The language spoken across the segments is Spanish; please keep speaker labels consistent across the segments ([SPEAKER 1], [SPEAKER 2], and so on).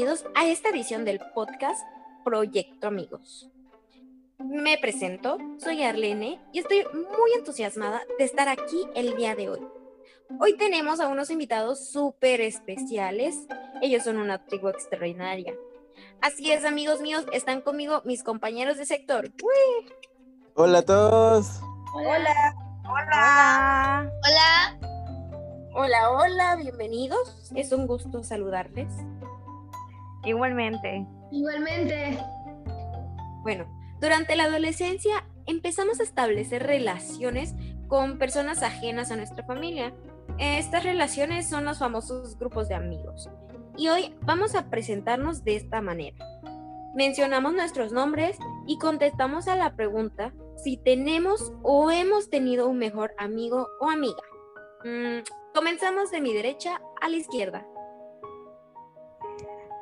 [SPEAKER 1] bienvenidos a esta edición del podcast Proyecto Amigos. Me presento, soy Arlene y estoy muy entusiasmada de estar aquí el día de hoy. Hoy tenemos a unos invitados súper especiales. Ellos son una tribu extraordinaria. Así es, amigos míos, están conmigo mis compañeros de sector.
[SPEAKER 2] Hola a todos.
[SPEAKER 1] Hola.
[SPEAKER 3] Hola.
[SPEAKER 4] Hola.
[SPEAKER 1] Hola, hola, bienvenidos. Es un gusto saludarles.
[SPEAKER 3] Igualmente.
[SPEAKER 4] Igualmente.
[SPEAKER 1] Bueno, durante la adolescencia empezamos a establecer relaciones con personas ajenas a nuestra familia. Estas relaciones son los famosos grupos de amigos. Y hoy vamos a presentarnos de esta manera. Mencionamos nuestros nombres y contestamos a la pregunta si tenemos o hemos tenido un mejor amigo o amiga. Mm, comenzamos de mi derecha a la izquierda.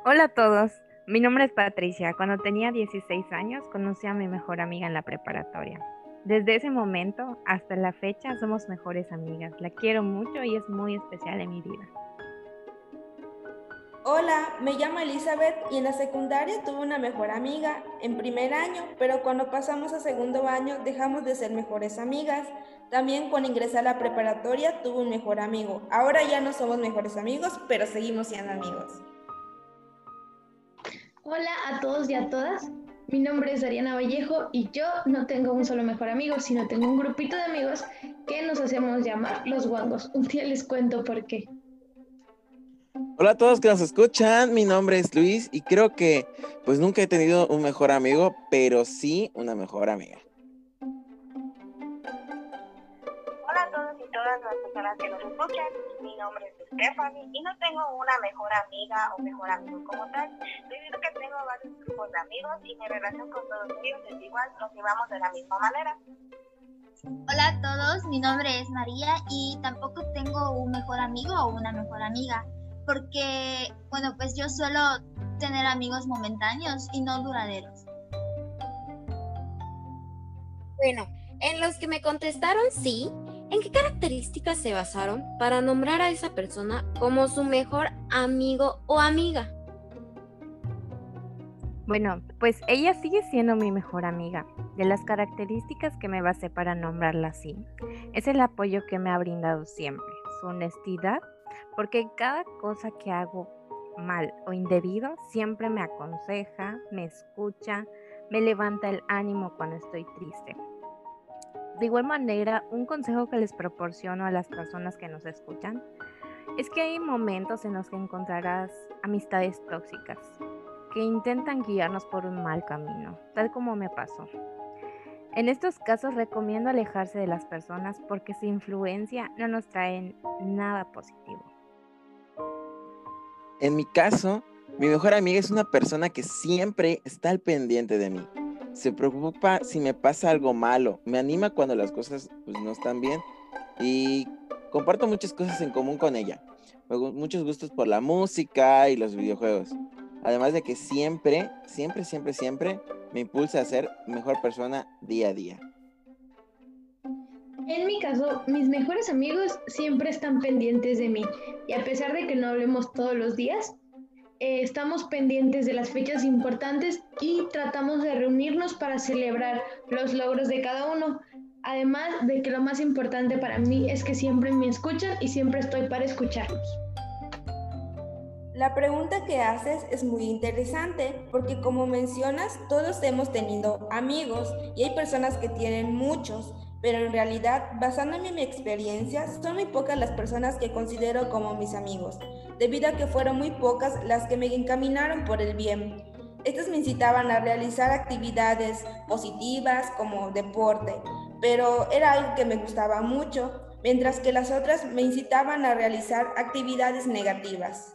[SPEAKER 3] Hola a todos, mi nombre es Patricia. Cuando tenía 16 años conocí a mi mejor amiga en la preparatoria. Desde ese momento hasta la fecha somos mejores amigas. La quiero mucho y es muy especial en mi vida.
[SPEAKER 5] Hola, me llamo Elizabeth y en la secundaria tuve una mejor amiga en primer año, pero cuando pasamos a segundo año dejamos de ser mejores amigas. También cuando ingresé a la preparatoria tuve un mejor amigo. Ahora ya no somos mejores amigos, pero seguimos siendo amigos.
[SPEAKER 4] Hola a todos y a todas. Mi nombre es Ariana Vallejo y yo no tengo un solo mejor amigo, sino tengo un grupito de amigos que nos hacemos llamar los guangos. Un día les cuento por qué.
[SPEAKER 2] Hola a todos que nos escuchan, mi nombre es Luis y creo que pues nunca he tenido un mejor amigo, pero sí una mejor amiga.
[SPEAKER 6] Personas que nos escuchan, mi nombre es Stephanie y no tengo una mejor amiga o mejor amigo como tal, debido que tengo varios grupos de amigos y mi relación con todos ellos es igual, nos llevamos de la misma manera.
[SPEAKER 4] Hola a todos, mi nombre es María y tampoco tengo un mejor amigo o una mejor amiga porque, bueno, pues yo suelo tener amigos momentáneos y no duraderos.
[SPEAKER 1] Bueno, en los que me contestaron sí, ¿en qué características se basaron para nombrar a esa persona como su mejor amigo o amiga?
[SPEAKER 3] Bueno, pues ella sigue siendo mi mejor amiga. De las características que me basé para nombrarla así, es el apoyo que me ha brindado siempre, su honestidad porque cada cosa que hago mal o indebido siempre me aconseja, me escucha, me levanta el ánimo cuando estoy triste. De igual manera, un consejo que les proporciono a las personas que nos escuchan es que hay momentos en los que encontrarás amistades tóxicas que intentan guiarnos por un mal camino, tal como me pasó. En estos casos recomiendo alejarse de las personas porque su influencia no nos trae nada positivo.
[SPEAKER 2] En mi caso, mi mejor amiga es una persona que siempre está al pendiente de mí. Se preocupa si me pasa algo malo, me anima cuando las cosas pues, no están bien y comparto muchas cosas en común con ella. Muchos gustos por la música y los videojuegos. Además de que siempre, siempre, siempre, siempre me impulsa a ser mejor persona día a día.
[SPEAKER 4] En mi caso, mis mejores amigos siempre están pendientes de mí y a pesar de que no hablemos todos los días, eh, estamos pendientes de las fechas importantes y tratamos de reunirnos para celebrar los logros de cada uno. Además de que lo más importante para mí es que siempre me escuchan y siempre estoy para escucharlos.
[SPEAKER 5] La pregunta que haces es muy interesante porque como mencionas, todos hemos tenido amigos y hay personas que tienen muchos, pero en realidad, basándome en mi experiencia, son muy pocas las personas que considero como mis amigos, debido a que fueron muy pocas las que me encaminaron por el bien. Estas me incitaban a realizar actividades positivas como deporte, pero era algo que me gustaba mucho, mientras que las otras me incitaban a realizar actividades negativas.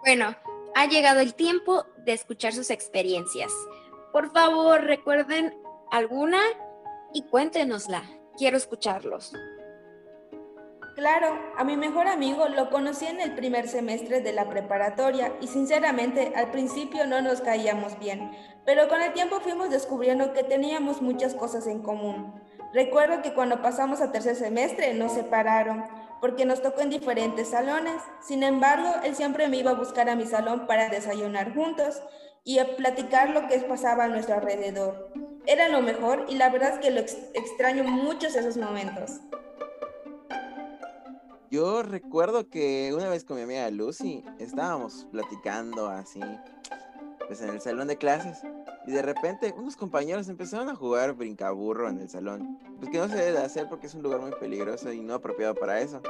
[SPEAKER 1] Bueno, ha llegado el tiempo de escuchar sus experiencias. Por favor, recuerden alguna y cuéntenosla. Quiero escucharlos.
[SPEAKER 5] Claro, a mi mejor amigo lo conocí en el primer semestre de la preparatoria y sinceramente al principio no nos caíamos bien, pero con el tiempo fuimos descubriendo que teníamos muchas cosas en común. Recuerdo que cuando pasamos a tercer semestre nos separaron, porque nos tocó en diferentes salones. Sin embargo, él siempre me iba a buscar a mi salón para desayunar juntos y a platicar lo que pasaba a nuestro alrededor. Era lo mejor y la verdad es que lo extraño muchos esos momentos.
[SPEAKER 2] Yo recuerdo que una vez con mi amiga Lucy estábamos platicando así, pues en el salón de clases, y de repente unos compañeros empezaron a jugar brincaburro en el salón, pues que no se debe hacer porque es un lugar muy peligroso y no apropiado para eso.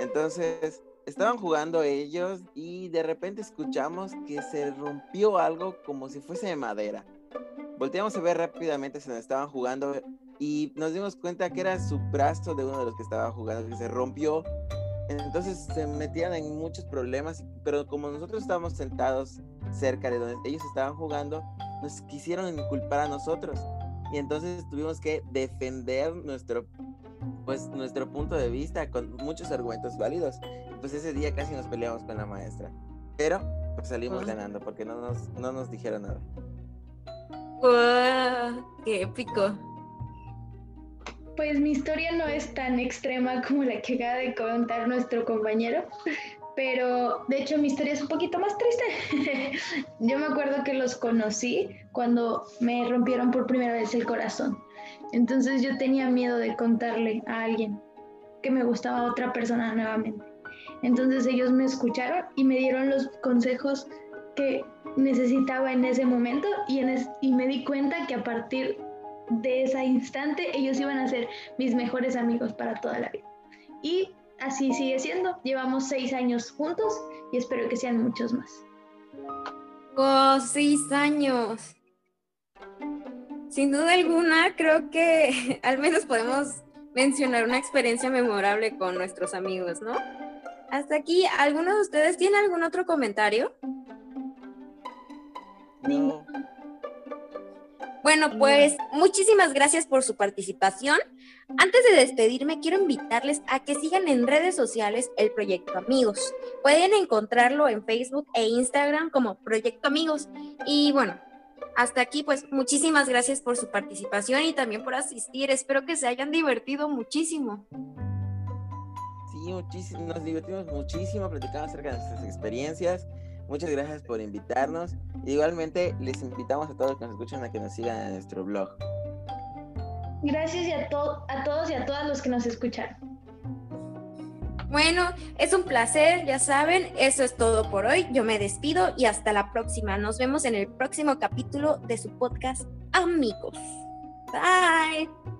[SPEAKER 2] Entonces, estaban jugando ellos y de repente escuchamos que se rompió algo como si fuese de madera. Volteamos a ver rápidamente si nos estaban jugando y nos dimos cuenta que era su brazo de uno de los que estaba jugando que se rompió entonces se metían en muchos problemas, pero como nosotros estábamos sentados cerca de donde ellos estaban jugando, nos quisieron inculpar a nosotros. Y entonces tuvimos que defender nuestro, pues, nuestro punto de vista con muchos argumentos válidos. Pues ese día casi nos peleamos con la maestra. Pero pues, salimos ganando porque no nos, no nos dijeron nada.
[SPEAKER 1] ¡Qué épico!
[SPEAKER 4] Pues mi historia no es tan extrema como la que acaba de contar nuestro compañero, pero de hecho mi historia es un poquito más triste. Yo me acuerdo que los conocí cuando me rompieron por primera vez el corazón. Entonces yo tenía miedo de contarle a alguien que me gustaba a otra persona nuevamente. Entonces ellos me escucharon y me dieron los consejos que necesitaba en ese momento y, me di cuenta que a partir de ese instante ellos iban a ser mis mejores amigos para toda la vida. Y así sigue siendo. Llevamos seis años juntos y espero que sean muchos más.
[SPEAKER 1] ¡Wow! Seis años. Sin duda alguna, creo que al menos podemos mencionar una experiencia memorable con nuestros amigos, ¿no? Hasta aquí, ¿alguno de ustedes tiene algún otro comentario?
[SPEAKER 2] No.
[SPEAKER 1] Bueno, pues muchísimas gracias por su participación. Antes de despedirme, quiero invitarles a que sigan en redes sociales el Proyecto Amigos. Pueden encontrarlo en Facebook e Instagram como Proyecto Amigos. Y bueno, hasta aquí, pues muchísimas gracias por su participación y también por asistir. Espero que se hayan divertido muchísimo.
[SPEAKER 2] Sí, muchísimo, nos divertimos muchísimo platicando acerca de nuestras experiencias. Muchas gracias por invitarnos. Igualmente, les invitamos a todos los que nos escuchan a que nos sigan en nuestro blog.
[SPEAKER 4] Gracias a, a todos y a todas los que nos escuchan.
[SPEAKER 1] Bueno, es un placer, ya saben, eso es todo por hoy. Yo me despido y hasta la próxima. Nos vemos en el próximo capítulo de su podcast Amigos. Bye.